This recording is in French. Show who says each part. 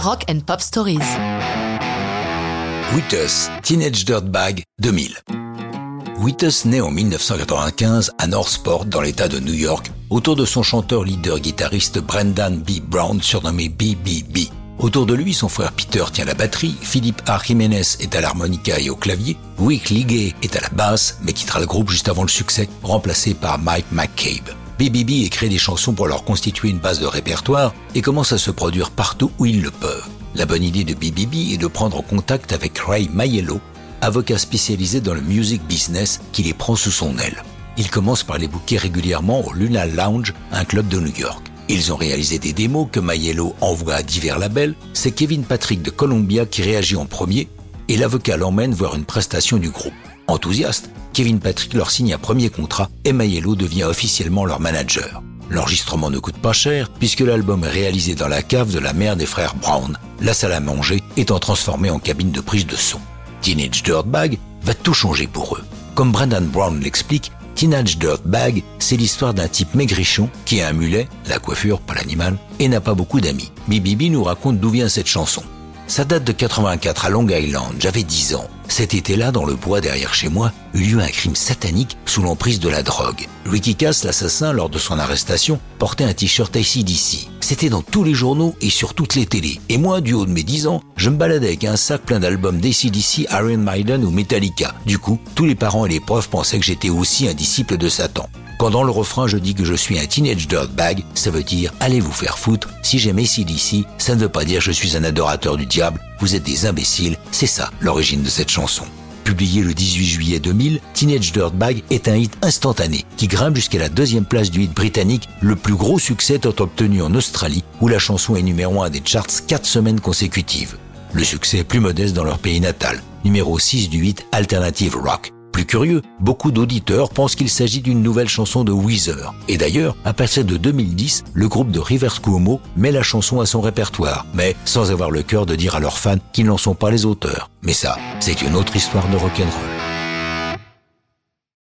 Speaker 1: Rock and Pop Stories.
Speaker 2: Wittus, Teenage Dirtbag 2000. Wittus naît en 1995 à Northport dans l'état de New York autour de son chanteur leader guitariste Brendan B. Brown surnommé BBB. Autour de lui, son frère Peter tient la batterie, Philippe A. Jiménez est à l'harmonica et au clavier, Wick Ligay est à la basse, mais quittera le groupe juste avant le succès, remplacé par Mike McCabe. BBB écrit des chansons pour leur constituer une base de répertoire et commence à se produire partout où ils le peuvent. La bonne idée de BBB est de prendre contact avec Ray Maiello, avocat spécialisé dans le music business qui les prend sous son aile. Il commence par les booker régulièrement au Luna Lounge, un club de New York. Ils ont réalisé des démos que Maiello envoie à divers labels. C'est Kevin Patrick de Columbia qui réagit en premier et l'avocat l'emmène voir une prestation du groupe. Enthousiaste, Kevin Patrick leur signe un premier contrat et Maiello devient officiellement leur manager. L'enregistrement ne coûte pas cher puisque l'album est réalisé dans la cave de la mère des frères Brown, la salle à manger étant transformée en cabine de prise de son. Teenage Dirtbag va tout changer pour eux. Comme Brendan Brown l'explique, Teenage Dirtbag, c'est l'histoire d'un type maigrichon qui a un mulet, la coiffure, pas l'animal, et n'a pas beaucoup d'amis. Bibibi nous raconte d'où vient cette chanson. Ça date de 84 à Long Island, j'avais 10 ans. Cet été-là, dans le bois derrière chez moi, eut lieu un crime satanique sous l'emprise de la drogue. Ricky Cass, l'assassin, lors de son arrestation, portait un t-shirt ACDC. C'était dans tous les journaux et sur toutes les télés. Et moi, du haut de mes 10 ans, je me baladais avec un sac plein d'albums d'ACDC, Iron Maiden ou Metallica. Du coup, tous les parents et les profs pensaient que j'étais aussi un disciple de Satan. Quand dans le refrain je dis que je suis un teenage dirtbag, ça veut dire allez vous faire foutre. Si j'aime d'ici, ça ne veut pas dire je suis un adorateur du diable. Vous êtes des imbéciles. C'est ça l'origine de cette chanson. Publié le 18 juillet 2000, Teenage Dirtbag est un hit instantané qui grimpe jusqu'à la deuxième place du hit britannique, le plus gros succès étant obtenu en Australie où la chanson est numéro 1 des charts 4 semaines consécutives. Le succès est plus modeste dans leur pays natal, numéro 6 du hit Alternative Rock. Plus curieux, beaucoup d'auditeurs pensent qu'il s'agit d'une nouvelle chanson de Weezer. Et d'ailleurs, à partir de 2010, le groupe de Rivers Cuomo met la chanson à son répertoire, mais sans avoir le cœur de dire à leurs fans qu'ils n'en sont pas les auteurs. Mais ça, c'est une autre histoire de rock'n'roll.